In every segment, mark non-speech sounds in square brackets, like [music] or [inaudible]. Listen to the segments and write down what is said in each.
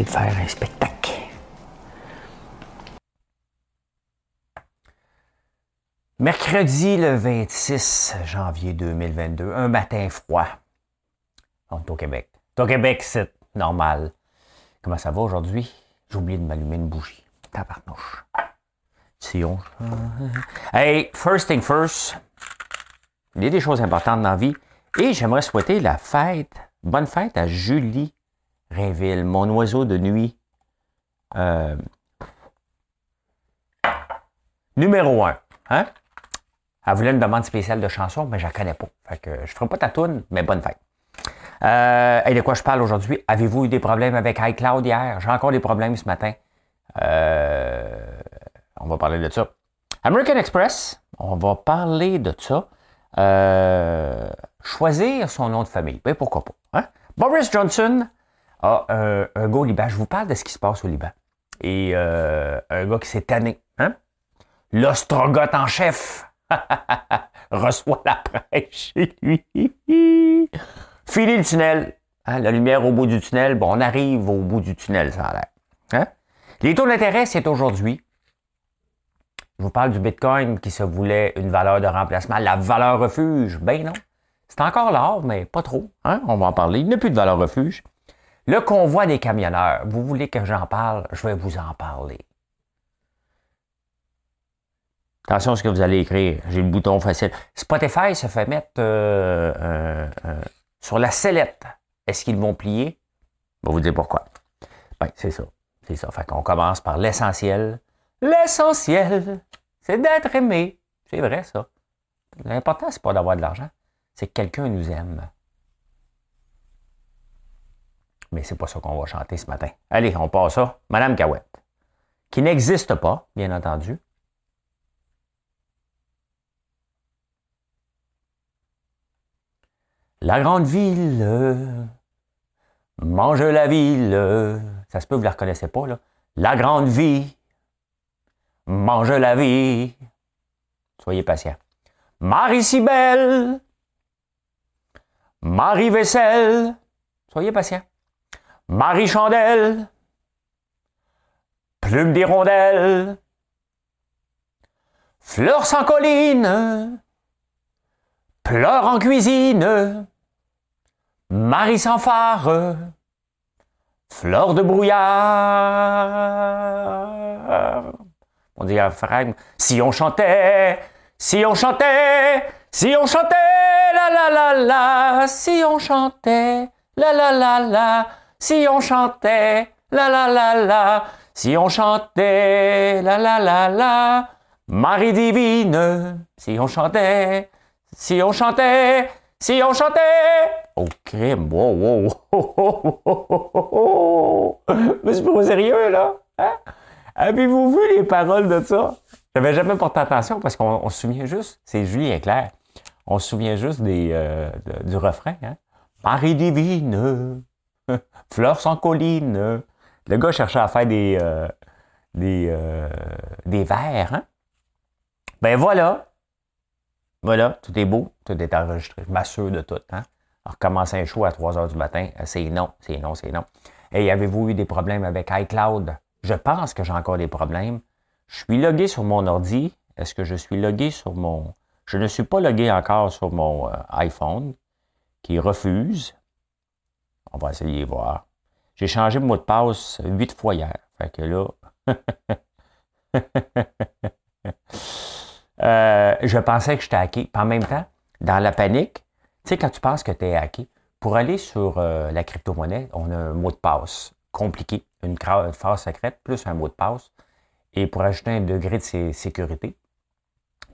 De faire un spectacle. Mercredi le 26 janvier 2022, un matin froid. On est au Québec. au Québec, c'est normal. Comment ça va aujourd'hui? J'ai oublié de m'allumer une bougie. Tabarnouche. Sion. [laughs] Hey, first thing first. Il y a des choses importantes dans la vie. Et j'aimerais souhaiter la fête, bonne fête à Julie Réville, mon oiseau de nuit. Euh, numéro un. Hein? Elle voulait une demande spéciale de chanson, mais je la connais pas. Fait que je ferai pas ta toune, mais bonne fête. Euh, et de quoi je parle aujourd'hui? Avez-vous eu des problèmes avec iCloud hier? J'ai encore des problèmes ce matin. Euh, on va parler de ça. American Express, on va parler de ça. choisir son nom de famille. Ben, pourquoi pas? Hein? Boris Johnson ah, un, gars au Liban. Je vous parle de ce qui se passe au Liban. Et euh, un gars qui s'est tanné. Hein? L'ostrogoth en chef [laughs] reçoit la presse chez lui. [laughs] Fini le tunnel. Hein? La lumière au bout du tunnel. Bon, on arrive au bout du tunnel, ça a l'air. Hein? Les taux d'intérêt, c'est aujourd'hui. Je vous parle du Bitcoin qui se voulait une valeur de remplacement. La valeur refuge, ben non. C'est encore l'or, mais pas trop. Hein? On va en parler. Il n'y a plus de valeur refuge. Le convoi des camionneurs, vous voulez que j'en parle? Je vais vous en parler. Attention à ce que vous allez écrire. J'ai le bouton facile. Spotify se fait mettre euh, euh, euh, sur la sellette. Est-ce qu'ils vont plier? Je vais vous dire pourquoi. Ben, c'est ça. C'est ça. Fait qu'on commence par l'essentiel. L'essentiel, c'est d'être aimé. C'est vrai, ça. L'important, c'est pas d'avoir de l'argent. C'est que quelqu'un nous aime. Mais c'est pas ça qu'on va chanter ce matin. Allez, on passe ça. Madame Cahouette, qui n'existe pas, bien entendu. La grande ville, mange la ville. Ça se peut, vous ne la reconnaissez pas, là. La grande vie, mange la vie. Soyez patient. Marie Cybelle, Marie Vaisselle. Soyez patient. Marie Chandelle, Plume d'hirondelle, Fleur sans colline, Pleure en cuisine, Marie sans phare, Fleur de brouillard. On dit si on chantait, si on chantait, si on chantait, la la la la, si on chantait, la la la la, si on chantait, la la la la, si on chantait, la la la la, Marie divine, si on chantait, si on chantait, si on chantait. Oh crème, wow, wow, [laughs] Mais c'est pas sérieux, là? Hein? Avez-vous vu les paroles de ça? J'avais jamais porté attention parce qu'on se souvient juste, c'est Julien Claire, on se souvient juste des, euh, du refrain, hein? Marie divine, [laughs] Fleurs sans colline. Le gars cherchait à faire des, euh, des, euh, des verres. Hein? Ben voilà. Voilà, tout est beau, tout est enregistré. Je m'assure de tout. Hein? Alors, commencer un show à 3 heures du matin, c'est non, c'est non, c'est non. Et avez-vous eu des problèmes avec iCloud? Je pense que j'ai encore des problèmes. Je suis logué sur mon ordi. Est-ce que je suis logué sur mon... Je ne suis pas logué encore sur mon euh, iPhone qui refuse. On va essayer de voir. J'ai changé mon mot de passe huit fois hier. Fait que là. [laughs] Euh, je pensais que j'étais hacké. en même temps, dans la panique, tu sais, quand tu penses que tu es hacké, pour aller sur euh, la crypto-monnaie, on a un mot de passe compliqué, une phrase secrète, plus un mot de passe. Et pour ajouter un degré de sécurité,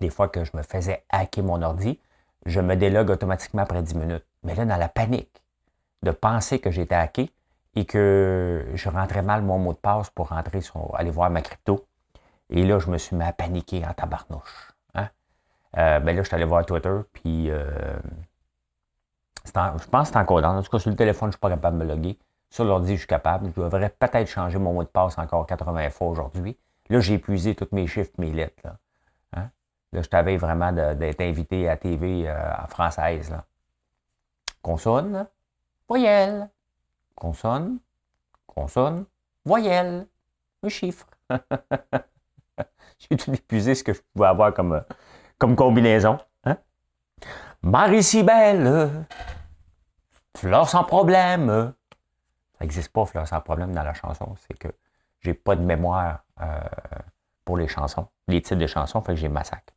des fois que je me faisais hacker mon ordi, je me délogue automatiquement après 10 minutes. Mais là, dans la panique, de penser que j'étais hacké, et que je rentrais mal mon mot de passe pour rentrer sur, aller voir ma crypto. Et là, je me suis mis à paniquer en tabarnouche. Hein? Euh, ben là, je suis allé voir Twitter, puis euh, je pense que c'est encore dans. En tout cas, sur le téléphone, je ne suis pas capable de me loguer. Sur l'ordi, je suis capable. Je devrais peut-être changer mon mot de passe encore 80 fois aujourd'hui. Là, j'ai épuisé tous mes chiffres, mes lettres. Là, hein? là je t'avais vraiment d'être invité à TV euh, en française. Là. Consonne, voyelle. Consonne, consonne, voyelle. Un chiffre. [laughs] j'ai tout épuisé ce que je pouvais avoir comme, comme combinaison. Hein? Marie-Cybelle, fleur sans problème. Ça n'existe pas, fleur sans problème, dans la chanson. C'est que j'ai pas de mémoire euh, pour les chansons, les titres de chansons, fait que j'ai massacre.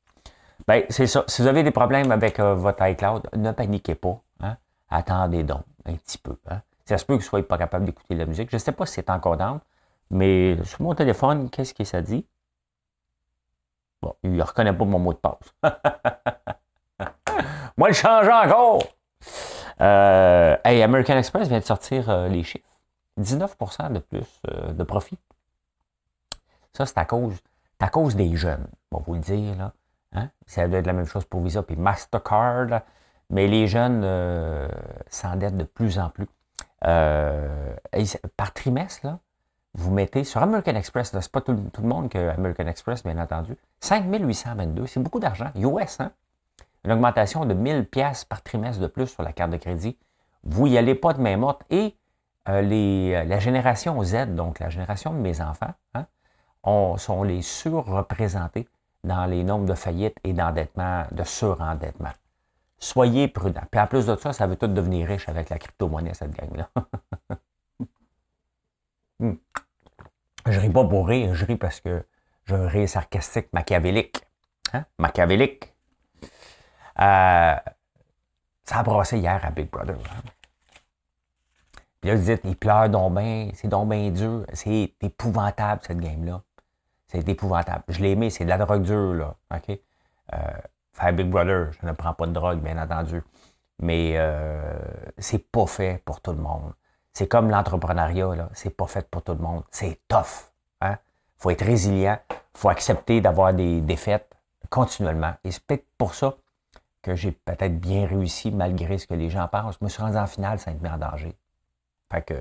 Ben, c'est ça. Si vous avez des problèmes avec euh, votre iCloud, ne paniquez pas. Hein? Attendez donc un petit peu. Hein? Ça se peut que ne soyez pas capable d'écouter la musique. Je ne sais pas si c'est encore dans, mais sur mon téléphone, qu'est-ce que ça dit? Bon, il ne reconnaît pas mon mot de passe. [laughs] Moi, le change encore. Euh, hey, American Express vient de sortir euh, les chiffres. 19% de plus euh, de profit. Ça, c'est à cause, à cause des jeunes, on va vous le dire. Là. Hein? Ça doit être la même chose pour Visa et Mastercard. Mais les jeunes s'endettent de plus en plus. par trimestre, là, vous mettez sur American Express, c'est pas tout, le monde que American Express, bien entendu, 5822, c'est beaucoup d'argent, US, hein? Une augmentation de 1000 pièces par trimestre de plus sur la carte de crédit. Vous n'y allez pas de main morte. Et euh, euh, la génération Z, donc la génération de mes enfants, hein, sont les surreprésentés dans les nombres de faillites et d'endettement, de surendettement. Soyez prudents. Puis en plus de ça, ça veut tout devenir riche avec la crypto-monnaie, cette gang-là. [laughs] Hmm. Je ris pas pour rire, je ris parce que je ris sarcastique, machiavélique. Hein? Machiavélique. Euh, ça a brassé hier à Big Brother. Puis là, vous dites, il pleure donc bien, c'est donc bien dur. C'est épouvantable, cette game-là. C'est épouvantable. Je l'ai aimé, c'est de la drogue dure, là. OK? Euh, faire Big Brother, je ne prends pas de drogue, bien entendu. Mais euh, c'est pas fait pour tout le monde. C'est comme l'entrepreneuriat, là. C'est pas fait pour tout le monde. C'est tough. Hein? faut être résilient. faut accepter d'avoir des défaites continuellement. Et c'est peut-être pour ça que j'ai peut-être bien réussi malgré ce que les gens pensent. Je me suis rendu en finale ça me met en danger. Fait que,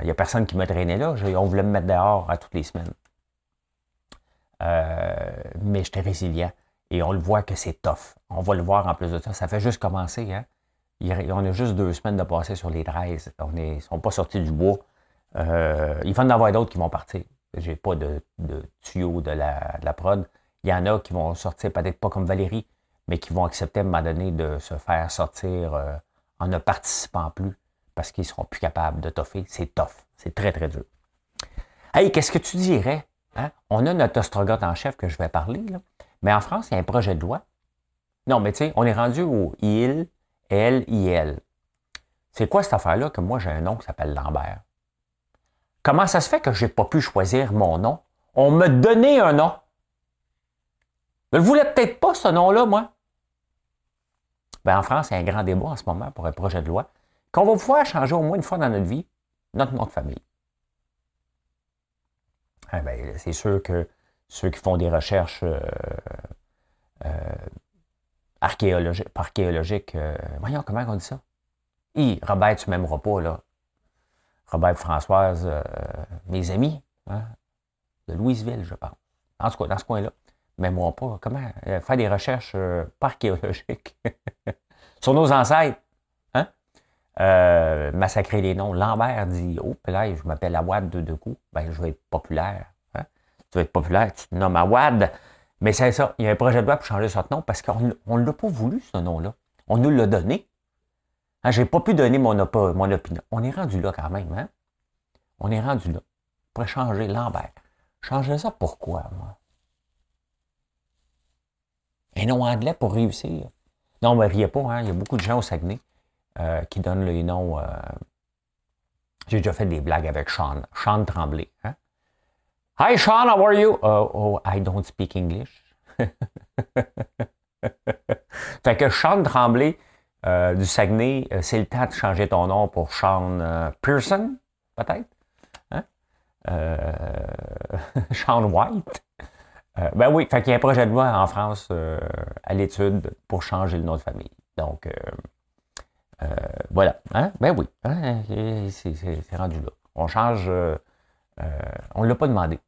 il n'y a personne qui me traînait là. On voulait me mettre dehors à toutes les semaines. Euh, mais j'étais résilient. Et on le voit que c'est tough. On va le voir en plus de ça. Ça fait juste commencer. Hein? On a juste deux semaines de passer sur les 13. On ne sont pas sortis du bois. Euh, il va en avoir d'autres qui vont partir. J'ai pas de, tuyau de la, de prod. Il y en a qui vont sortir, peut-être pas comme Valérie, mais qui vont accepter à un moment donné de se faire sortir euh, en ne participant plus parce qu'ils ne seront plus capables de toffer. C'est tough. C'est très, très dur. Hey, qu'est-ce que tu dirais? Hein? On a notre ostrogoth en chef que je vais parler. Mais en France, il y a un projet de loi. Non, mais tu sais, on est rendu au IL, L, IL. C'est quoi cette affaire-là que moi, j'ai un nom qui s'appelle Lambert? Comment ça se fait que je n'ai pas pu choisir mon nom? On m'a donné un nom. Je ne voulais peut-être pas, ce nom-là, moi. Ben, en France, il y a un grand débat en ce moment pour un projet de loi qu'on va pouvoir changer au moins une fois dans notre vie notre nom de famille. Eh ben, c'est sûr que ceux qui font des recherches euh, euh, archéologiques, euh, voyons comment on dit ça? Robert, tu m'aimeras pas, là. Robert Françoise, mes amis, hein, de Louisville, je pense. En tout cas, dans ce coin-là. M'aimeront pas. Comment? faire des recherches archéologiques? [laughs] Sur nos ancêtres. Euh, massacrer les noms. Lambert dit Oh, là, je m'appelle Awad de deux coups. Ben, je vais être populaire. Tu vas être populaire, tu te nommes Awad. Mais c'est ça, il y a un projet de loi pour changer ce nom parce qu'on ne l'a pas voulu, ce nom-là. On nous l'a donné. Hein, je n'ai pas pu donner mon, mon, opinion. On est rendu là quand même. Hein? On est rendu là. Pour changer Lambert. Changer ça pourquoi, moi? Un nom anglais pour réussir. Non, ne riez pas, hein? il y a beaucoup de gens au Saguenay euh, qui donne le nom. Euh, j'ai déjà fait des blagues avec Sean. Sean Tremblay. Hein? Hi Sean, how are you? Uh, oh, I don't speak English. [laughs] fait que Sean Tremblay euh, du Saguenay, c'est le temps de changer ton nom pour Sean Pearson. peut-être. Hein? Euh, [laughs] Sean White. Euh, ben oui, fait qu'il y a un projet de loi en France euh, à l'étude pour changer le nom de famille. Donc, voilà. Hein? Ben oui, hein? c'est rendu là. On change, on ne l'a pas demandé.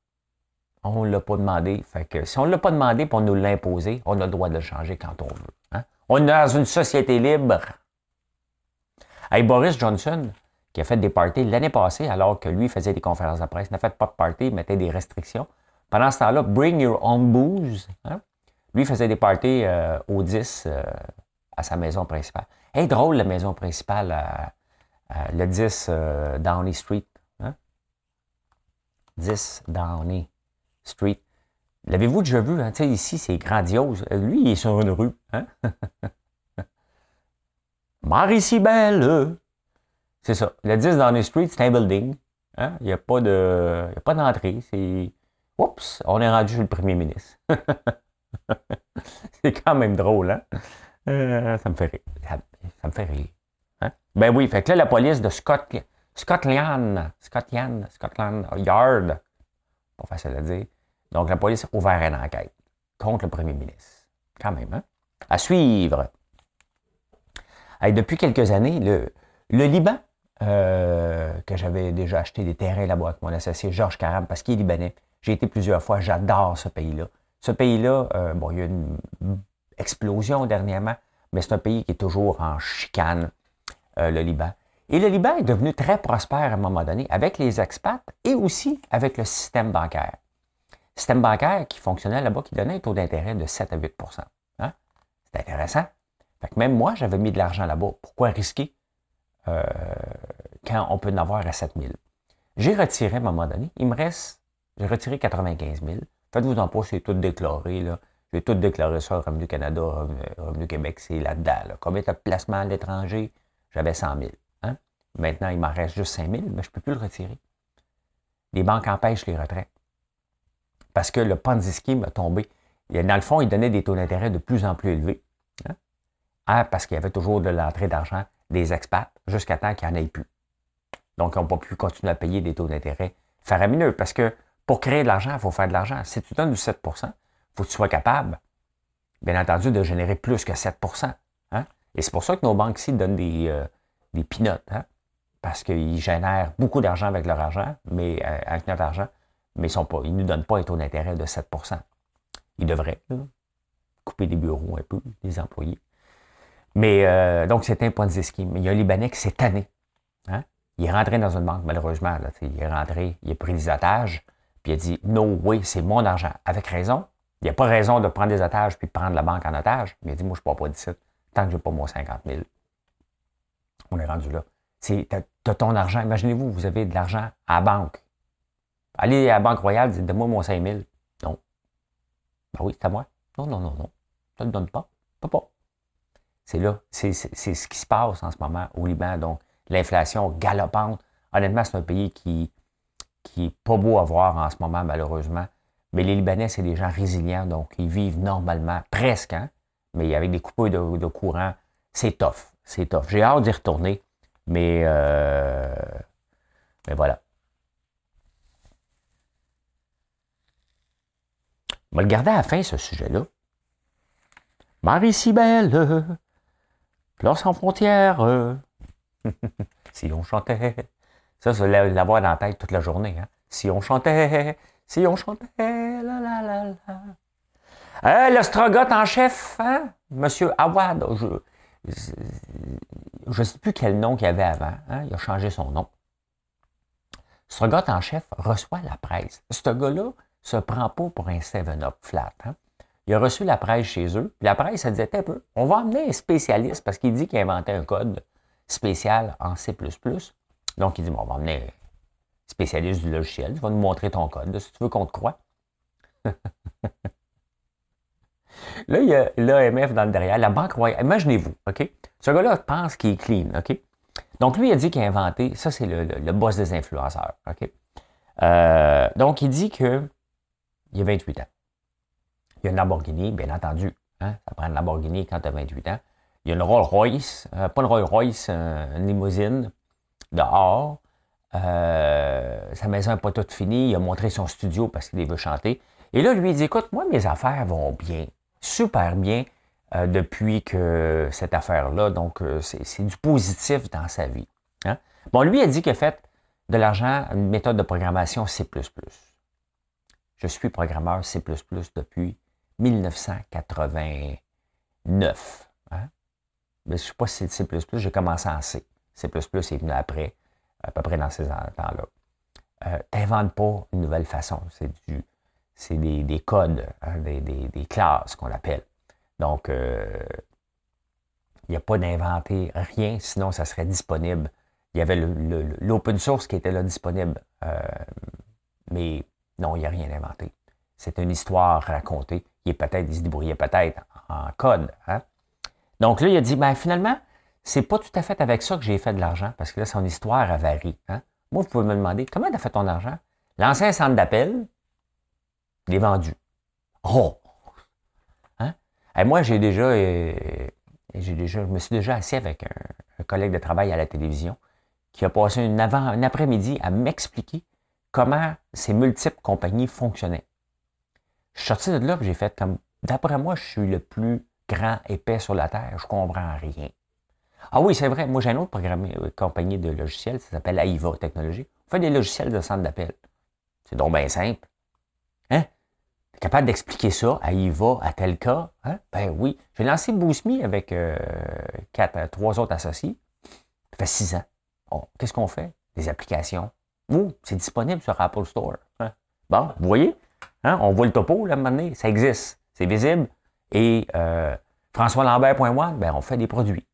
On ne l'a pas demandé. Fait si on ne l'a pas demandé pour nous l'imposer, on a le droit de le changer quand on veut. Hein? On est dans une société libre. Hey, Boris Johnson, qui a fait des parties l'année passée, alors que lui faisait des conférences de presse, n'a fait pas de parties, mettait des restrictions. Pendant ce temps-là, Bring Your Own Booze, hein? lui faisait des parties euh, au 10 euh, à sa maison principale. Hey, drôle, la maison principale, le 10 euh, Downey Street. Hein? 10 Downey Street. L'avez-vous déjà vu? Hein? Ici, c'est grandiose. Lui, il est sur une rue. Hein? [laughs] Marie-Cybelle! C'est ça. Le 10 Downey Street, c'est un building. Hein? Il n'y a pas de, pas d'entrée. C'est, oups, on est rendu chez le premier ministre. [laughs] c'est quand même drôle, hein? Euh, ça me fait rire. Ça, me fait rire. Hein? Ben oui, fait que là, la police de Scott, Scotland, Scotland, Scotland Yard, pas facile à dire, donc, la police a ouvert une enquête contre le premier ministre. Quand même, hein? À suivre. depuis quelques années, le, Liban, euh, que j'avais déjà acheté des terrains là-bas avec mon associé Georges Caram, parce qu'il est libanais. J'ai été plusieurs fois, j'adore ce pays-là. Ce pays-là, euh, bon, il y a une explosion dernièrement, mais c'est un pays qui est toujours en chicane, euh, le Liban. Et le Liban est devenu très prospère à un moment donné avec les expats et aussi avec le système bancaire système bancaire qui fonctionnait là-bas, qui donnait un taux d'intérêt de 7 à 8% hein? C'est intéressant. Fait que même moi, j'avais mis de l'argent là-bas. Pourquoi risquer euh, quand on peut en avoir à 7 000? J'ai retiré à un moment donné. Il me reste, j'ai retiré 95 000. Faites-vous en pas, c'est tout déclaré. Là. J'ai tout déclaré ça, Revenu Canada, Revenu, Québec, c'est là-dedans. Combien de placements à l'étranger? J'avais 100 000. Hein? Maintenant, il m'en reste juste 5 000, mais je ne peux plus le retirer. Les banques empêchent les retraits parce que le Ponzi scheme a tombé. Dans le fond, il donnait des taux d'intérêt de plus en plus élevés. Hein? Ah, parce qu'il y avait toujours de l'entrée d'argent des expats jusqu'à temps qu'il n'y en ait plus. Donc, ils n'ont pas pu continuer à payer des taux d'intérêt faramineux parce que pour créer de l'argent, il faut faire de l'argent. Si tu donnes du 7% il faut que tu sois capable, bien entendu, de générer plus que 7% hein? Et c'est pour ça que nos banques ici donnent des, euh, pinottes, hein? Parce qu'ils génèrent beaucoup d'argent avec leur argent, mais euh, avec notre argent, mais ils ne nous donnent pas un taux d'intérêt de 7% Ils devraient couper des bureaux un peu, des employés. Mais euh, donc, c'est un point de. Mais il y a un Libanais qui s'est tanné. Hein? Il est rentré dans une banque, malheureusement. il est rentré, il a pris des otages, puis il a dit No way, c'est mon argent. Avec raison. Il n'y a pas raison de prendre des otages puis de prendre la banque en otage. Mais il a dit Moi, je ne peux pas d'ici tant que je n'ai pas mon 50 000. On est rendu là. Tu as ton argent. Imaginez-vous, vous avez de l'argent à la banque. Allez à la Banque Royale, dites moi mon 5 000. Non. Ben oui, c'est à moi. Non, non, non, non. Ça ne te donne pas. Pas pas. C'est là. C'est ce qui se passe en ce moment au Liban. Donc, l'inflation galopante. Honnêtement, c'est un pays qui qui n'est pas beau à voir en ce moment, malheureusement. Mais les Libanais, c'est des gens résilients, donc ils vivent normalement, presque, hein? mais avec des coupures de, courant, c'est tough. C'est tough. J'ai hâte d'y retourner, mais, euh, mais voilà. On va le garder à la fin, ce sujet-là. Marie si belle, [laughs] sans frontières. [laughs] si on chantait. Ça, c'est l'avoir dans la tête toute la journée. Hein. Si on chantait, si on chantait, la la la la. Le en chef, hein? Monsieur Awad, je ne sais plus quel nom qu'il avait avant. Hein? Il a changé son nom. Strogot en chef reçoit la presse. Ce gars-là, se prend pas pour un 7-up flat. Hein. Il a reçu la presse chez eux. la presse, elle disait un peu, on va amener un spécialiste parce qu'il dit qu'il a inventé un code spécial en C++. Donc, il dit, bon, on va amener un spécialiste du logiciel. Tu vas nous montrer ton code, si tu veux qu'on te croie. [laughs] là, il y a l'AMF dans le derrière, la Banque Royale. Imaginez-vous, OK? Ce gars-là pense qu'il est clean, OK? Donc, lui, il a dit qu'il a inventé, ça, c'est le, boss des influenceurs, OK? Euh, donc, il dit que il a 28 ans. Il y a une Lamborghini, bien entendu. Hein? Ça prend une Lamborghini quand tu as 28 ans. Il y a une Rolls Royce, euh, pas une Rolls Royce, une limousine dehors. Euh, sa maison n'est pas toute finie. Il a montré son studio parce qu'il veut chanter. Et là, lui, il dit, écoute, moi, mes affaires vont bien, super bien euh, depuis que cette affaire-là. Donc, euh, c'est du positif dans sa vie. Hein. Bon, lui a dit qu'il a fait de l'argent une méthode de programmation C++. Je suis programmeur C++ depuis 1989. Hein? Mais je ne sais pas si c'est C++, j'ai commencé en C. C++ est venu après, à peu près dans ces temps-là. Euh, T'inventes pas une nouvelle façon. C'est du, c'est des, codes, hein, des, classes qu'on appelle. Donc, euh, il n'y a pas d'inventer rien, sinon ça serait disponible. Il y avait l'open source qui était là disponible, euh, mais non, il n'y a rien inventé. C'est une histoire racontée. Il est peut-être, se débrouillait peut-être en code. Hein. Donc là, il a dit, ben finalement, c'est pas tout à fait avec ça que j'ai fait de l'argent, parce que là, son histoire a varié. Hein. Moi, vous pouvez me demander, comment tu as fait ton argent? L'ancien centre d'appel, il est vendu. Oh! Hein? Et moi, j'ai déjà, euh, déjà, je me suis déjà assis avec un, collègue de travail à la télévision qui a passé une un après-midi à m'expliquer comment ces multiples compagnies fonctionnaient. Je suis sorti de là, j'ai fait comme, d'après moi, je suis le plus grand épais sur la Terre, je comprends rien. Ah oui, c'est vrai, moi j'ai une autre euh, compagnie de logiciels, ça s'appelle AIVA Technologies. On fait des logiciels de centre d'appel. C'est donc bien simple. Capable d'expliquer ça à IVA, à tel cas? Hein? Ben oui. J'ai lancé BoostMe avec euh, quatre, euh, trois autres associés. Ça fait six ans. Qu'est-ce qu'on fait? Des applications. Ouh, c'est disponible sur Apple Store. Hein? Bon, vous voyez? Hein? On voit le topo, là, maintenant. Ça existe. C'est visible. Et euh, ben, on fait des produits.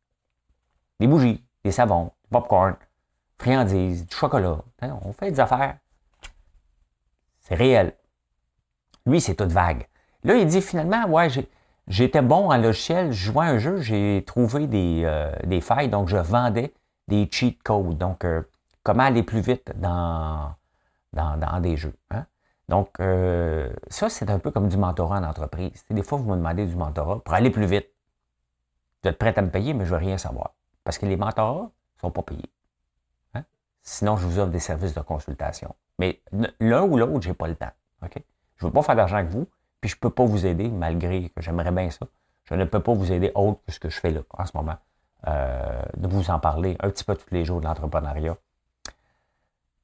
Des bougies, des savons, du popcorn, friandises, du chocolat. Hein? On fait des affaires. C'est réel. Lui, c'est toute vague. Là, il dit finalement, ouais, j'étais bon en logiciel, je jouais un jeu, j'ai trouvé des, euh, des, failles, donc je vendais des cheat codes. Donc, euh, comment aller plus vite dans, dans, des jeux. Hein? Donc, euh, ça, c'est un peu comme du mentorat en entreprise. Des fois, vous me demandez du mentorat pour aller plus vite. Vous êtes prêt à me payer, mais je ne veux rien savoir. Parce que les mentorats ne sont pas payés. Hein? Sinon, je vous offre des services de consultation. Mais l'un ou l'autre, je n'ai pas le temps. Je ne veux pas faire d'argent avec vous, puis je ne peux pas vous aider, malgré que j'aimerais bien ça. Je ne peux pas vous aider autre que ce que je fais là, en ce moment. Euh, de vous en parler un petit peu tous les jours de l'entrepreneuriat.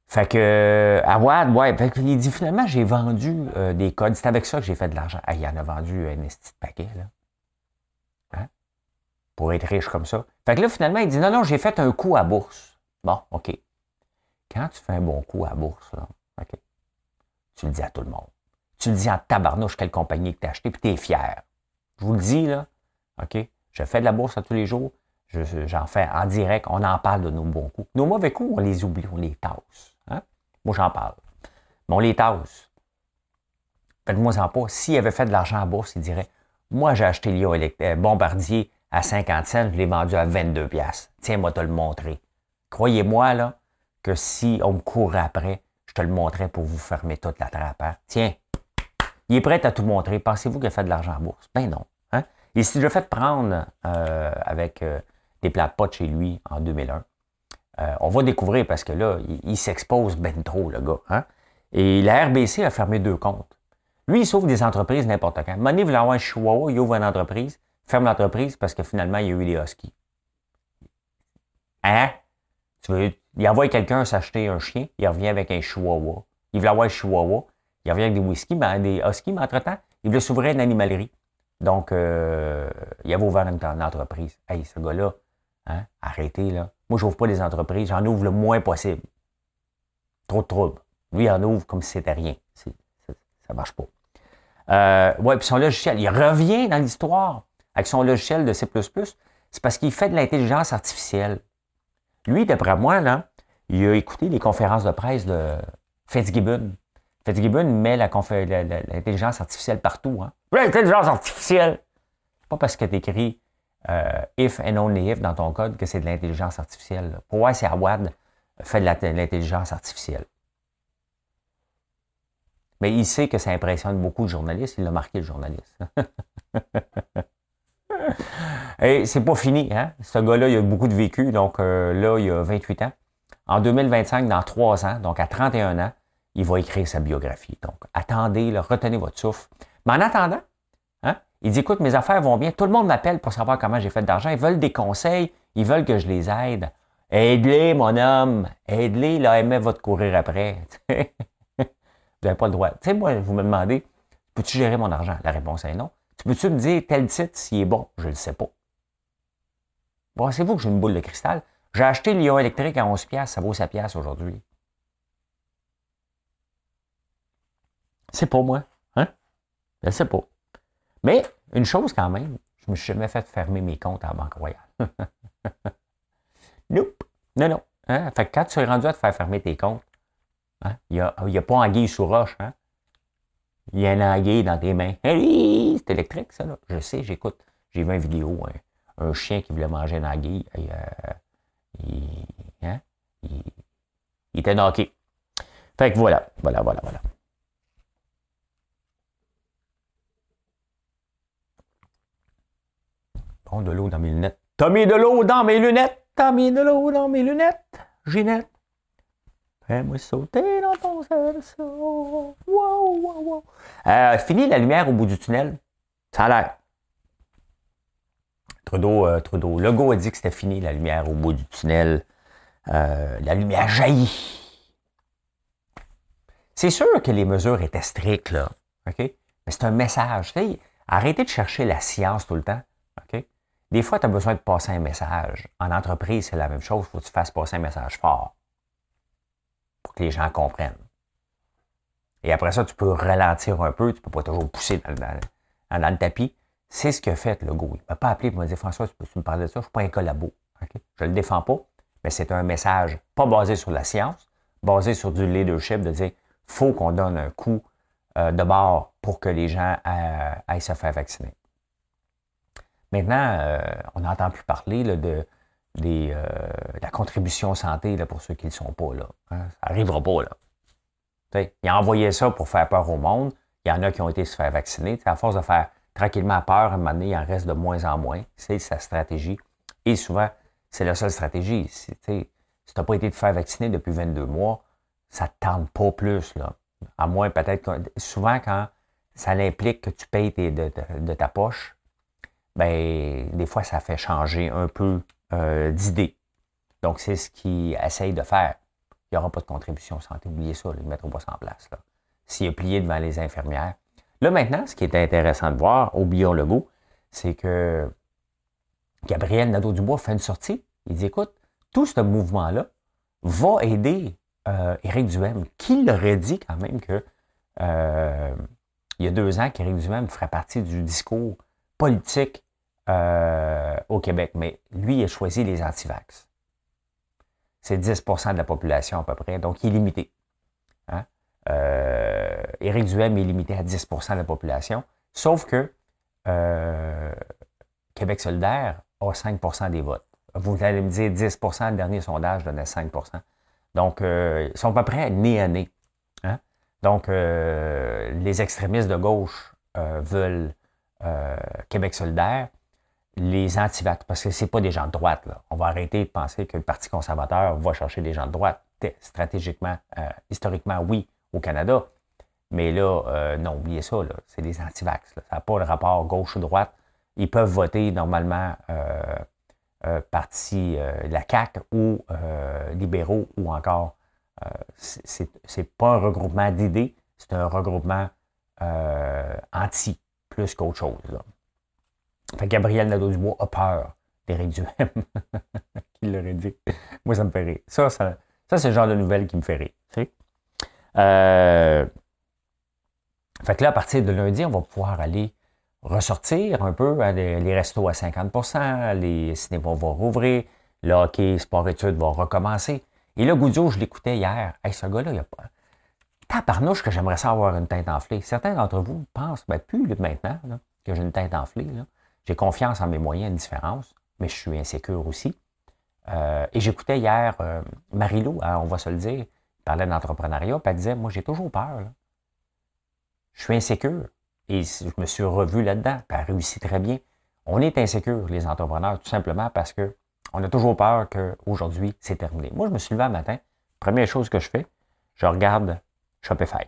Fait que, à Wad, ouais, fait il dit finalement, j'ai vendu euh, des codes. C'est avec ça que j'ai fait de l'argent. Ah, il en a vendu un petit paquet, là. Hein? Pour être riche comme ça. Fait que là, finalement, il dit non, non, j'ai fait un coup à bourse. Bon, OK. Quand tu fais un bon coup à bourse, là, OK, tu le dis à tout le monde. Tu le dis en tabarnouche quelle compagnie que tu as acheté, puis tu es fier. Je vous le dis, là, OK? Je fais de la bourse à tous les jours. J'en fais en direct. On en parle de nos bons coups. Nos mauvais coups, on les oublie, on les tasse. Hein? Moi, j'en parle. Mais on les tasse. Faites-moi en pas. S'il avait fait de l'argent en bourse, il dirait Moi, j'ai acheté Lyon euh, Bombardier à 50 cents, je l'ai vendu à 22 pièces. Tiens, moi, te le montrer. Croyez-moi, là, que si on me court après, je te le montrais pour vous fermer toute la trappe. Hein? Tiens, il est prêt à tout montrer. Pensez-vous qu'il a fait de l'argent en bourse? Ben non. Hein? Il s'est déjà fait prendre euh, avec euh, des plats potes chez lui en 2001. Euh, on va découvrir parce que là, il, s'expose ben trop, le gars. Hein? Et la RBC a fermé deux comptes. Lui, il sauve des entreprises n'importe quand. Money voulait avoir un chihuahua, il ouvre une entreprise, ferme l'entreprise parce que finalement, il y a eu des huskies. Hein? Tu veux, il envoie quelqu'un s'acheter un chien, il revient avec un chihuahua. Il voulait avoir un chihuahua, il revient avec des whisky, des huskies, mais entre-temps, il voulait s'ouvrir une animalerie. Donc, euh, il avait ouvert une, entreprise. Hey, ce gars-là, hein, arrêtez, là. Moi, je n'ouvre pas des entreprises, j'en ouvre le moins possible. Trop de troubles. Lui, il en ouvre comme si c'était rien. Ça ne marche pas. Euh, ouais, puis son logiciel, il revient dans l'histoire avec son logiciel de C++. C'est parce qu'il fait de l'intelligence artificielle. Lui, d'après moi, là, il a écouté les conférences de presse de Fitzgibbon. Fitzgibbon met l'intelligence artificielle partout. Hein? L'intelligence artificielle! Pas parce que tu écris euh, if and only if dans ton code que c'est de l'intelligence artificielle. Pour si Awad fait de l'intelligence artificielle. Mais il sait que ça impressionne beaucoup de journalistes. Il l'a marqué, le journaliste. [laughs] Et c'est pas fini. Hein? Ce gars-là, il a beaucoup de vécu. Donc euh, là, il a 28 ans. En 2025, dans trois ans, donc à 31 ans, il va écrire sa biographie. Donc, attendez, retenez votre souffle. Mais en attendant, hein, il dit, écoute, mes affaires vont bien. Tout le monde m'appelle pour savoir comment j'ai fait de l'argent. Ils veulent des conseils. Ils veulent que je les aide. Aide-les, mon homme. Aide-les. Là, aimez votre courir après. [laughs] vous n'avez pas le droit. Tu sais, moi, vous me demandez, peux-tu gérer mon argent? La réponse est non. Tu peux-tu me dire tel titre s'il est bon? Je ne le sais pas. Bon, c'est vous que j'ai une boule de cristal? J'ai acheté lion électrique à 11 pièces, ça vaut 7 pièces aujourd'hui. C'est pas moi, hein? Je sais pas. Mais une chose quand même, je me suis jamais fait fermer mes comptes à la Banque Royale. [laughs] nope. Non, non. Hein? Fait que quand tu es rendu à te faire fermer tes comptes, hein, il n'y a, a, pas anguille sous roche. Hein? Il y a un anguille dans tes mains. Hey, c'est électrique, ça. Là. Je sais, j'écoute. J'ai vu une vidéo, un, chien qui voulait manger une anguille. Euh, il, hein? il, il était knocké. Fait que voilà, voilà, voilà, voilà. Bon, de l'eau dans mes lunettes. T'as mis de l'eau dans mes lunettes? T'as mis de l'eau dans mes lunettes. Ginette? Fais-moi sauter dans ton cerceau. Wow, wow, wow. Euh, fini la lumière au bout du tunnel. Ça a l'air. Trudeau, euh, Trudeau. Legault a dit que c'était fini, la lumière au bout du tunnel. Euh, la lumière jaillit. C'est sûr que les mesures étaient strictes, là. OK? Mais c'est un message. arrêtez de chercher la science tout le temps. OK? Des fois, tu as besoin de passer un message. En entreprise, c'est la même chose. Il faut que tu fasses passer un message fort pour que les gens comprennent. Et après ça, tu peux ralentir un peu. Tu ne peux pas toujours pousser dans, le tapis. C'est ce que fait le go. Il ne m'a pas appelé pour me dire François, tu peux me parler de ça? Je ne suis pas un collabo. Je ne le défends pas, mais c'est un message pas basé sur la science, basé sur du leadership, de dire faut qu'on donne un coup euh, de bord pour que les gens euh, aillent se faire vacciner. Maintenant, euh, on n'entend plus parler de, la contribution santé pour ceux qui ne sont pas. Là, hein. Ça n'arrivera pas. Là. il a envoyé ça pour faire peur au monde. Il y en a qui ont été se faire vacciner. à force de faire tranquillement peur, à un moment donné, il en reste de moins en moins. C'est sa stratégie. Et souvent, c'est la seule stratégie. Si tu n'as pas été te faire vacciner depuis 22 mois, ça ne tente pas plus. À moins peut-être souvent quand ça implique que tu payes de, ta poche, ben des fois ça fait changer un peu euh, d'idée. Donc c'est ce qu'ils essayent de faire. Il n'y aura pas de contribution santé, oubliez ça, ils ne mettront pas en place. S'il est plié devant les infirmières, Là, maintenant, ce qui est intéressant de voir, oublions le mot, c'est que Gabriel Nadeau-Dubois fait une sortie. Il dit, écoute, tout ce mouvement-là va aider euh, Éric Duhem. Qui l'aurait dit quand même que euh, il y a deux ans qu'Éric Duhem ferait partie du discours politique euh, au Québec, mais lui, il a choisi les antivax. C'est 10% de la population à peu près, donc il est limité. Hein? euh, Éric Duhem est limité à 10% de la population, sauf que euh, Québec solidaire a 5% des votes. Vous allez me dire 10% le dernier sondage donnait 5% Donc, euh, ils sont à peu près nez à nez. Hein? Donc, les extrémistes de gauche veulent Québec solidaire, les anti-vax, parce que c'est pas des gens de droite. Là. On va arrêter de penser que le Parti conservateur va chercher des gens de droite. Stratégiquement, historiquement, oui, au Canada. Mais là, euh, non, oubliez ça, c'est des anti-vax. Ça n'a pas de rapport gauche ou droite. Ils peuvent voter normalement euh, euh parti la CAQ ou libéraux ou encore. c'est pas un regroupement d'idées, c'est un regroupement anti plus qu'autre chose. Fait Gabriel Nadeau-Dubois a peur d'Éric Duhem. [laughs] Qui l'aurait dit? Moi, ça me fait rire. Ça, ça, ça c'est le genre de nouvelle qui me fait rire. Euh, fait que là, à partir de lundi, on va pouvoir aller ressortir un peu. Hein, les, restos à 50% les cinémas vont rouvrir, le hockey, sport-études va recommencer. Et là, Goudio, je l'écoutais hier. Hey, ce gars-là, il a pas. Tabarnouche que j'aimerais ça avoir une tête enflée. Certains d'entre vous pensent, ben plus maintenant, que j'ai une tête enflée. J'ai confiance en mes moyens, une différence, mais je suis insécure aussi. Euh, et j'écoutais hier euh, Marilo, hein, on va se le dire, parlait d'entrepreneuriat, puis elle disait, moi, j'ai toujours peur. Je suis insécure. Et je me suis revu là-dedans, puis elle réussit très bien. On est insécure, les entrepreneurs, tout simplement parce que On a toujours peur qu'aujourd'hui, c'est terminé. Moi, je me suis levé un matin. Première chose que je fais, je regarde Shopify.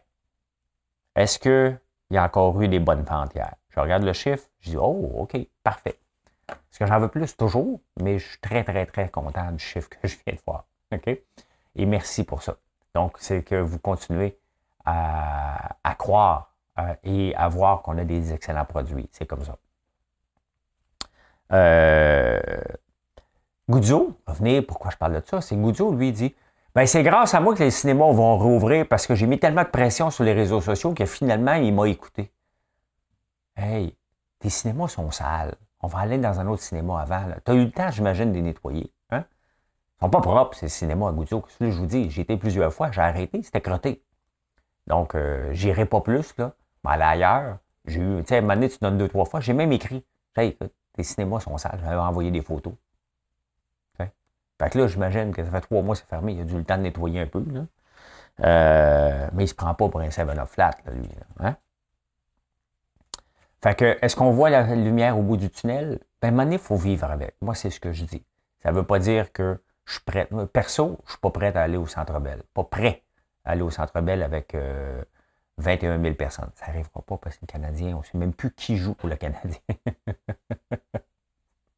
Est-ce qu'il y a encore eu des bonnes ventes hier? Je regarde le chiffre, je dis, oh, OK, parfait. Est-ce que j'en veux plus? Toujours, mais je suis très, très, très content du chiffre que [laughs] je viens de voir. OK? Et merci pour ça. Donc, c'est que vous continuez à, croire euh, et à voir qu'on a des excellents produits. C'est comme ça. Euh, Goudzo, venir, pourquoi je parle de ça? C'est Goudzo, lui, dit ben, c'est grâce à moi que les cinémas vont rouvrir parce que j'ai mis tellement de pression sur les réseaux sociaux que finalement, il m'a écouté. Hey, tes cinémas sont sales. On va aller dans un autre cinéma avant. Tu as eu le temps, j'imagine, de les nettoyer. Hein? Ils sont pas propres, ces cinémas à Goudzo. Je vous dis, j'ai été plusieurs fois, j'ai arrêté, c'était crotté. Donc, euh, j'irai pas plus, là. Mais ailleurs, j'ai eu, tu sais, à un tu donnes deux, trois fois. J'ai même écrit, hey, tes cinémas sont sales. J'avais envoyé des photos. Fait que là, j'imagine que ça fait trois mois que c'est fermé. Il a dû le temps de nettoyer un peu. Là. Euh, mais il ne se prend pas pour un 7-up flat, lui. Hein? Fait que, est-ce qu'on voit la lumière au bout du tunnel? Ben, à il faut vivre avec. Moi, c'est ce que je dis. Ça ne veut pas dire que je suis prêt. Perso, je ne suis pas prêt à aller au Centre Bell. Pas prêt à aller au Centre Bell avec 21 euh, 000 personnes. Ça n'arrivera pas parce que le Canadien, on ne sait même plus qui joue pour le Canadien.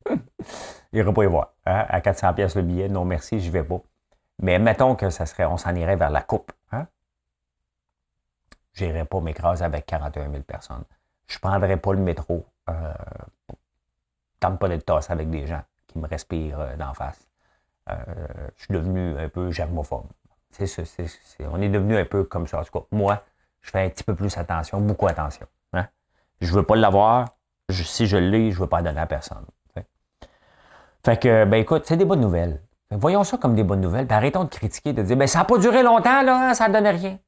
[laughs] Il n'ira pas y voir. Hein? À 400 pièces le billet, non merci, je vais pas. Mais mettons que ça serait, on s'en irait vers la coupe. Hein? Je n'irais pas m'écraser avec 41 000 personnes. Je ne prendrais pas le métro. Euh, tente pas d'être tassé avec des gens qui me respirent euh, d'en face. Euh, je suis devenu un peu germophobe. On est devenu un peu comme ça. En tout cas, moi, je fais un petit peu plus attention, beaucoup attention. Hein? Je ne veux pas l'avoir. si je l'ai, je ne veux pas donner à personne. Fait que, ben écoute, c'est des bonnes nouvelles. Voyons ça comme des bonnes nouvelles. Arrêtons de critiquer, de dire, ben ça n'a pas duré longtemps, là, ça ne donnait rien.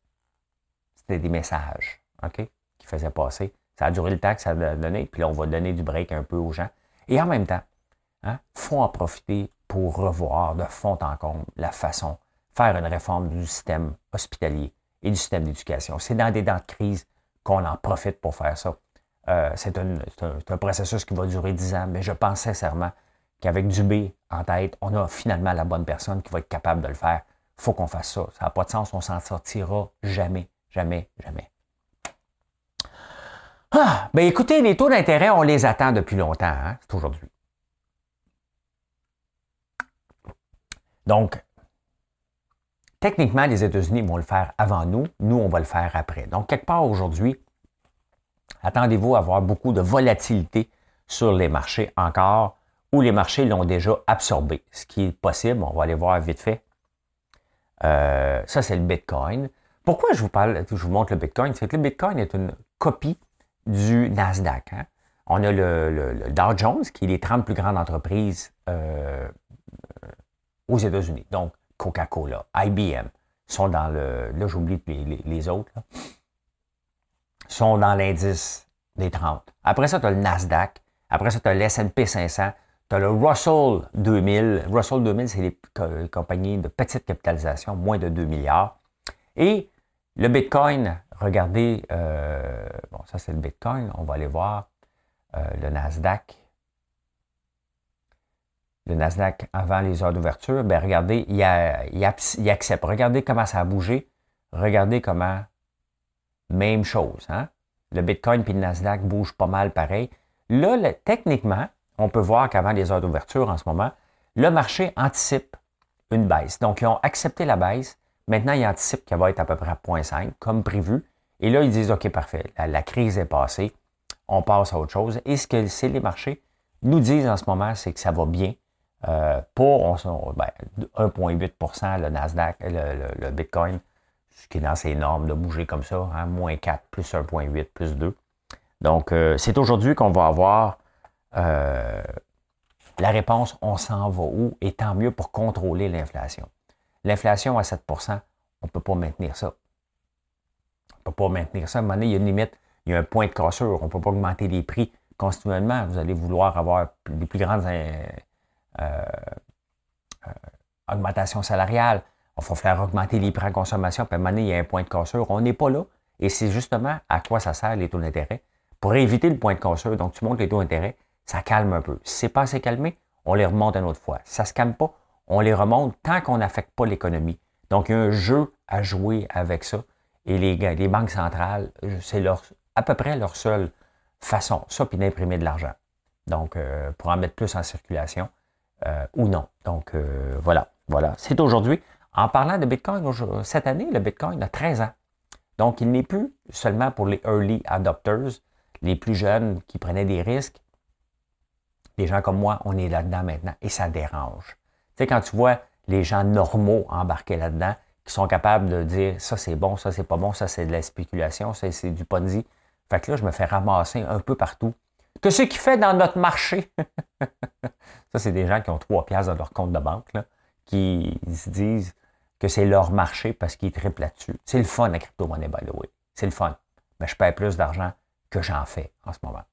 C'était des messages, OK, qui faisaient passer. Ça a duré le temps que ça a donné, puis là, on va donner du break un peu aux gens. Et en même temps, il hein, faut en profiter pour revoir de fond en comble la façon, faire une réforme du système hospitalier et du système d'éducation. C'est dans des dents de crise qu'on en profite pour faire ça. Euh, c'est un, un, processus qui va durer dix ans, mais je pense sincèrement qu'avec Dubé en tête, on a finalement la bonne personne qui va être capable de le faire. Il faut qu'on fasse ça. Ça n'a pas de sens, on s'en sortira jamais, jamais, jamais. Ah, ben écoutez, les taux d'intérêt, on les attend depuis longtemps, hein? c'est aujourd'hui. Donc, techniquement, les États-Unis vont le faire avant nous, nous, on va le faire après. Donc, quelque part aujourd'hui, attendez-vous à avoir beaucoup de volatilité sur les marchés encore les marchés l'ont déjà absorbé, ce qui est possible. On va aller voir vite fait. Euh, ça, c'est le Bitcoin. Pourquoi je vous parle, je vous montre le Bitcoin? C'est que le Bitcoin est une copie du Nasdaq. Hein. On a le, Dow Jones, qui est les 30 plus grandes entreprises euh, aux États-Unis. Donc, Coca-Cola, IBM, sont dans le. Là, j'oublie les, autres. sont dans l'indice des 30. Après ça, tu as le Nasdaq. Après ça, tu as l'SP 500. Tu le Russell 2000. Russell 2000, c'est les compagnies de petite capitalisation, moins de 2 milliards. Et le Bitcoin, regardez, euh, bon, ça c'est le Bitcoin, on va aller voir euh, le Nasdaq. Le Nasdaq avant les heures d'ouverture, ben regardez, il, il, accepte. Regardez comment ça a bougé. Regardez comment, même chose. Hein? Le Bitcoin puis le Nasdaq bougent pas mal pareil. Là, techniquement, on peut voir qu'avant les heures d'ouverture en ce moment, le marché anticipe une baisse. Donc, ils ont accepté la baisse. Maintenant, ils anticipent qu'elle va être à peu près à 0,5 comme prévu. Et là, ils disent, OK, parfait, la, crise est passée, on passe à autre chose. Et ce que les marchés nous disent en ce moment, c'est que ça va bien. Euh, pour 1,8% ben, le Nasdaq, le, Bitcoin, ce qui est dans ces normes de bouger comme ça, hein, moins 4, plus 1,8, plus 2. Donc, euh, c'est aujourd'hui qu'on va avoir euh, la réponse, on s'en va où? Et tant mieux pour contrôler l'inflation. L'inflation à 7% on ne peut pas maintenir ça. On ne peut pas maintenir ça. À un moment donné, il y a une limite, il y a un point de cassure. On ne peut pas augmenter les prix continuellement. Vous allez vouloir avoir des plus grandes euh, euh, augmentations salariales. Il va faire augmenter les prix en consommation. Puis à un moment donné, il y a un point de cassure. On n'est pas là. Et c'est justement à quoi ça sert les taux d'intérêt? Pour éviter le point de cassure, donc tu montes les taux d'intérêt, ça calme un peu. Si c'est pas assez calmé, on les remonte une autre fois. Ça ne se calme pas, on les remonte tant qu'on n'affecte pas l'économie. Donc, il y a un jeu à jouer avec ça. Et les, les banques centrales, c'est leur, à peu près leur seule façon, ça, puis d'imprimer de l'argent. Donc, euh, pour en mettre plus en circulation euh, ou non. Donc, euh, voilà, voilà. C'est aujourd'hui. En parlant de Bitcoin, cette année, le Bitcoin a 13 ans. Donc, il n'est plus seulement pour les early adopters, les plus jeunes qui prenaient des risques. Des gens comme moi, on est là-dedans maintenant et ça dérange. Tu sais, quand tu vois les gens normaux embarqués là-dedans, qui sont capables de dire ça c'est bon, ça c'est pas bon, ça c'est de la spéculation, ça c'est du Ponzi. Fait que là, je me fais ramasser un peu partout. Que ce qui fait dans notre marché. [laughs] ça, c'est des gens qui ont trois piastres dans leur compte de banque, là, qui se disent que c'est leur marché parce qu'ils triplent là-dessus. C'est le fun, la crypto-monnaie, by the way. C'est le fun. Mais je paye plus d'argent que j'en fais en ce moment.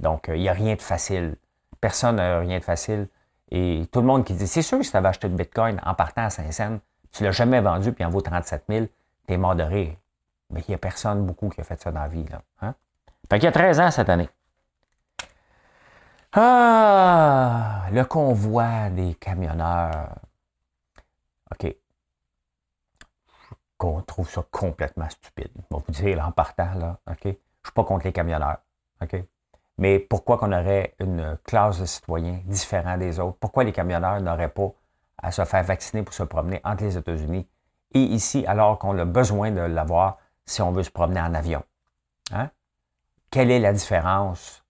Donc, euh, il n'y a rien de facile. Personne n'a rien de facile. Et tout le monde qui dit, c'est sûr que si tu avais acheté le Bitcoin en partant à 5 cents, tu l'as jamais vendu, puis en vaut 37 000, tu es mort de rire. Mais il n'y a personne beaucoup qui a fait ça dans la vie. Là. Hein? Fait qu'il y a 13 ans cette année. Ah, le convoi des camionneurs. OK. On trouve ça complètement stupide. Je vais vous dire, en partant, là, OK? Je ne suis pas contre les camionneurs. OK? Mais pourquoi qu'on aurait une classe de citoyens différente des autres? Pourquoi les camionneurs n'auraient pas à se faire vacciner pour se promener entre les États-Unis et ici, alors qu'on a besoin de l'avoir si on veut se promener en avion? Hein? Quelle est la différence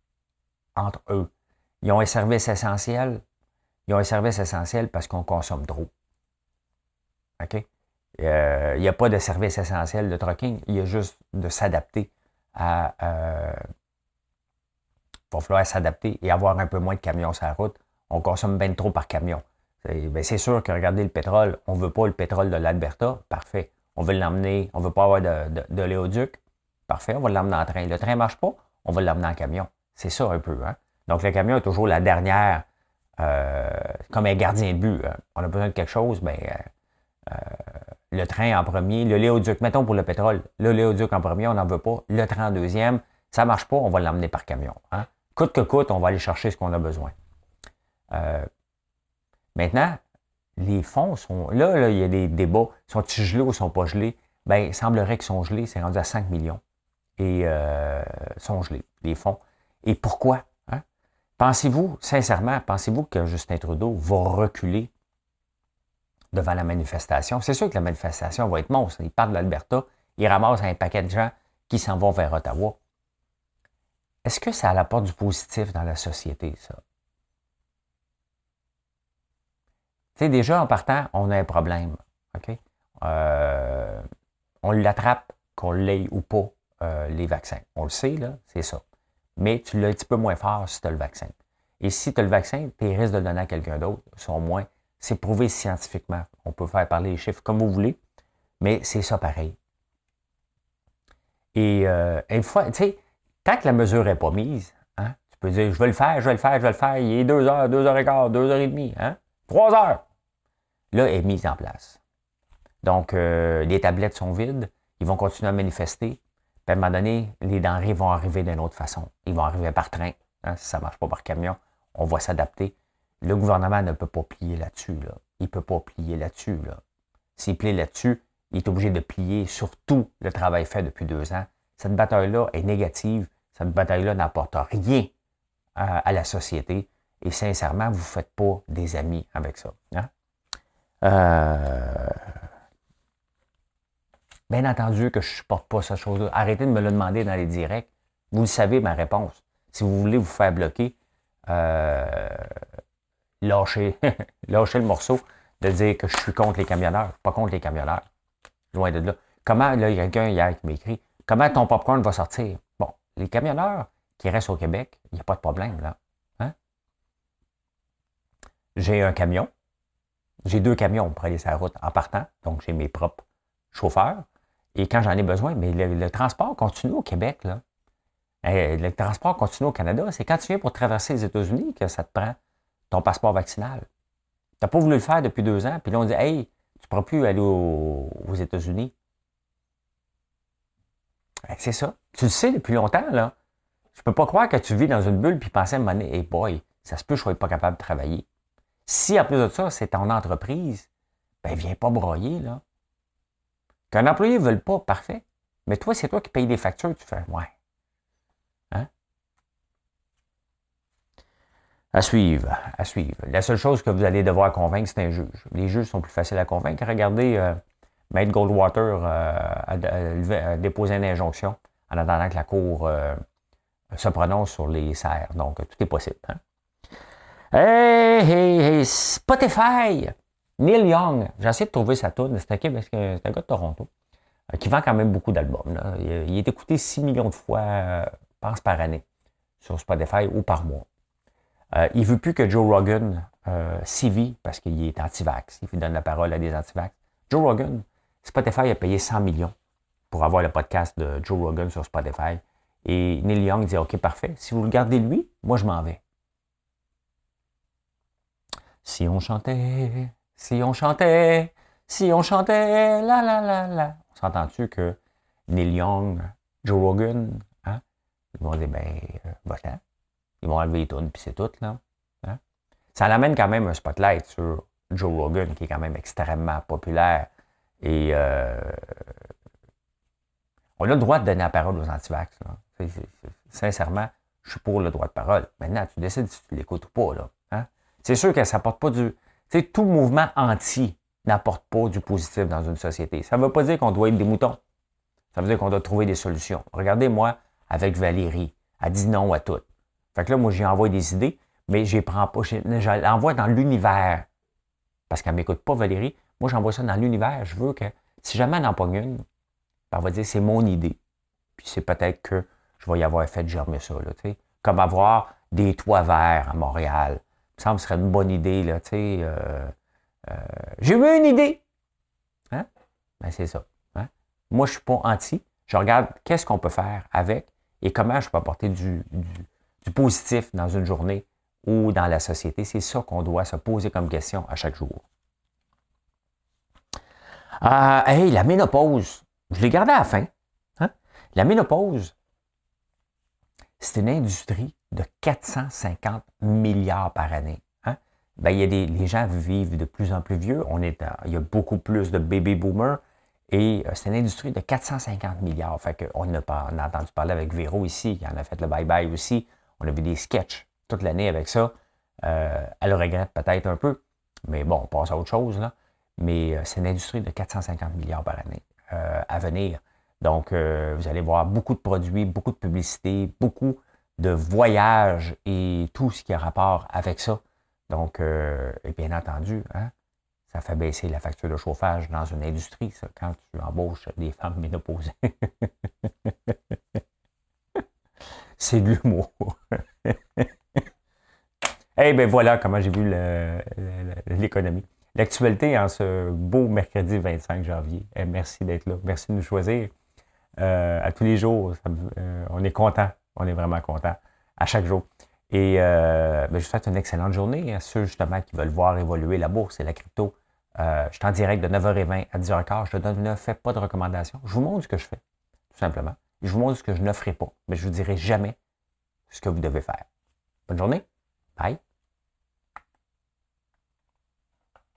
entre eux? Ils ont un service essentiel. Ils ont un service essentiel parce qu'on consomme trop. OK? Euh, il n'y a pas de service essentiel de trucking. Il y a juste de s'adapter à. Euh, va falloir s'adapter et avoir un peu moins de camions sur la route. On consomme bien trop par camion. Ben, c'est sûr que regardez le pétrole, on ne veut pas le pétrole de l'Alberta, parfait. On veut l'emmener, on ne veut pas avoir de, de, l'éoduc, parfait, on va l'emmener en train. Le train ne marche pas, on va l'emmener en camion. C'est ça un peu. Hein? Donc le camion est toujours la dernière, euh, comme un gardien de but. Hein. On a besoin de quelque chose, ben, euh, euh, le train en premier, le léoduc, mettons pour le pétrole, le léoduc en premier, on n'en veut pas, le train en deuxième, ça ne marche pas, on va l'emmener par camion. Hein? Coûte que coûte, on va aller chercher ce qu'on a besoin. maintenant, les fonds sont. Là, là, il y a des débats. Sont-ils gelés ou sont pas gelés? Bien, il semblerait qu'ils sont gelés. C'est rendu à 5 millions. Et euh, sont gelés, les fonds. Et pourquoi? Hein? Pensez-vous, sincèrement, pensez-vous que Justin Trudeau va reculer devant la manifestation? C'est sûr que la manifestation va être monstre. Il part de l'Alberta, il ramasse un paquet de gens qui s'en vont vers Ottawa. Est-ce que ça apporte du positif dans la société, ça? Tu sais, déjà, en partant, on a un problème. OK? Euh, on l'attrape, qu'on l'ait ou pas, euh, les vaccins. On le sait, là, c'est ça. Mais tu l'as un petit peu moins fort si tu as le vaccin. Et si tu as le vaccin, tes risques de le donner à quelqu'un d'autre sont moins. C'est prouvé scientifiquement. On peut faire parler les chiffres comme vous voulez, mais c'est ça pareil. Et euh, une fois, tu sais, tant que la mesure n'est pas mise, hein, tu peux dire, je vais le faire, je vais le faire, je vais le faire, il est deux heures, deux heures et quart, deux heures et demie, hein, trois heures là, est mise en place. Donc, euh, les tablettes sont vides, ils vont continuer à manifester. Puis à un moment donné, les denrées vont arriver d'une autre façon. Ils vont arriver par train. Hein, si ça ne marche pas par camion, on va s'adapter. Le gouvernement ne peut pas plier là-dessus. Là. Il ne peut pas plier là-dessus. Là. S'il plie là-dessus, il est obligé de plier sur tout le travail fait depuis deux ans. Cette bataille-là est négative. Cette bataille-là n'apporte rien à, la société. Et sincèrement, vous ne faites pas des amis avec ça. Hein? Euh, bien entendu que je ne supporte pas cette chose-là. Arrêtez de me le demander dans les directs. Vous le savez, ma réponse. Si vous voulez vous faire bloquer, euh, lâchez, [laughs] lâchez le morceau de dire que je suis contre les camionneurs, pas contre les camionneurs. Loin de là. Comment, là, il y a quelqu'un hier qui m'écrit, comment ton popcorn va sortir? Les camionneurs qui restent au Québec, il n'y a pas de problème, là. Hein? J'ai un camion, j'ai deux camions pour aller sur la route en partant, donc j'ai mes propres chauffeurs. Et quand j'en ai besoin, mais le, transport continue au Québec, là. Euh, le transport continue au Canada. C'est quand tu viens pour traverser les États-Unis que ça te prend ton passeport vaccinal. Tu n'as pas voulu le faire depuis deux ans, puis là, on dit Hey, tu ne pourras plus aller aux, États-Unis. Ben, c'est ça. Tu le sais depuis longtemps, là. Je peux pas croire que tu vis dans une bulle puis penser à un moment donné, hey boy, ça se peut que je ne sois pas capable de travailler. Si en plus de ça, c'est ton entreprise, ben viens pas broyer, là. Qu'un employé ne veut pas, parfait. Mais toi, c'est toi qui payes des factures, tu fais Ouais. Hein? À suivre, à suivre. La seule chose que vous allez devoir convaincre, c'est un juge. Les juges sont plus faciles à convaincre. Regardez, euh, Maître Goldwater euh, a, déposé une injonction en attendant que la Cour euh, se prononce sur les serres. Donc, tout est possible. Hein? Hey, hey, hey, Spotify! Neil Young, j'ai essayé de trouver sa tune, c'est un, un gars de Toronto, euh, qui vend quand même beaucoup d'albums. Il, est écouté 6 millions de fois, euh, pense, par année sur Spotify ou par mois. Euh, il ne veut plus que Joe Rogan euh, vit parce qu'il est anti-vax. Il donne la parole à des anti-vax. Joe Rogan, Spotify a payé 100 millions pour avoir le podcast de Joe Rogan sur Spotify. Et Neil Young dit OK, parfait. Si vous le gardez lui, moi je m'en vais. Si on chantait, si on chantait, si on chantait, la la la la. On s'entend-tu que Neil Young, Joe Rogan, hein, ils vont dire, ben, euh, Ils vont enlever les tunes, puis c'est tout, là. Hein? Ça l'amène quand même un spotlight sur Joe Rogan, qui est quand même extrêmement populaire. Et euh, on a le droit de donner la parole aux antivax. Sincèrement, je suis pour le droit de parole. Maintenant, tu décides si tu l'écoutes ou pas. Là. Hein? C'est sûr que ça n'apporte pas du. Tu tout mouvement anti n'apporte pas du positif dans une société. Ça ne veut pas dire qu'on doit être des moutons. Ça veut dire qu'on doit trouver des solutions. Regardez, moi, avec Valérie, elle dit non à tout. Fait que là, moi, j'y envoie des idées, mais je prends pas. Je l'envoie dans l'univers. Parce qu'elle ne m'écoute pas, Valérie. Moi, j'envoie ça dans l'univers. Je veux que, si jamais elle en pogne une, elle va dire c'est mon idée. Puis c'est peut-être que je vais y avoir fait germer ça. Là, Comme avoir des toits verts à Montréal ça me serait une bonne idée, là. Euh, euh, j'ai eu une idée. Hein? Ben, c'est ça. Hein? Moi, je ne suis pas anti. Je regarde qu'est-ce qu'on peut faire avec et comment je peux apporter du, positif dans une journée ou dans la société. C'est ça qu'on doit se poser comme question à chaque jour. Euh, hey, la ménopause. Je l'ai gardé à la fin. Hein? La ménopause, c'est une industrie de 450 milliards par année. Hein? Ben, les gens vivent de plus en plus vieux. On est il y a beaucoup plus de baby boomers. Et euh, c'est une industrie de 450 milliards. Fait on, a, on a entendu parler avec Véro ici, qui en a fait le bye-bye aussi. On a vu des sketchs toute l'année avec ça. Euh, elle regrette peut-être un peu, mais bon, on passe à autre chose. Là. Mais euh, c'est une industrie de 450 milliards par année à venir. Donc, vous allez voir beaucoup de produits, beaucoup de publicité, beaucoup de voyage et tout ce qui a rapport avec ça. Donc, euh, et bien entendu, hein, ça fait baisser la facture de chauffage dans une industrie, ça, quand tu embauches des femmes ménopausées. [laughs] C'est de l'humour. [laughs] Eh bien voilà comment j'ai vu l'économie. L'actualité en ce beau mercredi 25 janvier. Eh, merci d'être là. Merci de nous choisir. Euh, à tous les jours, euh, on est content on est vraiment content à chaque jour. Et euh, ben, je vous souhaite une excellente journée à ceux justement qui veulent voir évoluer la bourse et la crypto. Je suis en direct de 9h20 à 10h15. Je ne fais pas de recommandations. Je vous montre ce que je fais, tout simplement. Je vous montre ce que je ne ferai pas. Mais je ne vous dirai jamais ce que vous devez faire. Bonne journée. Bye.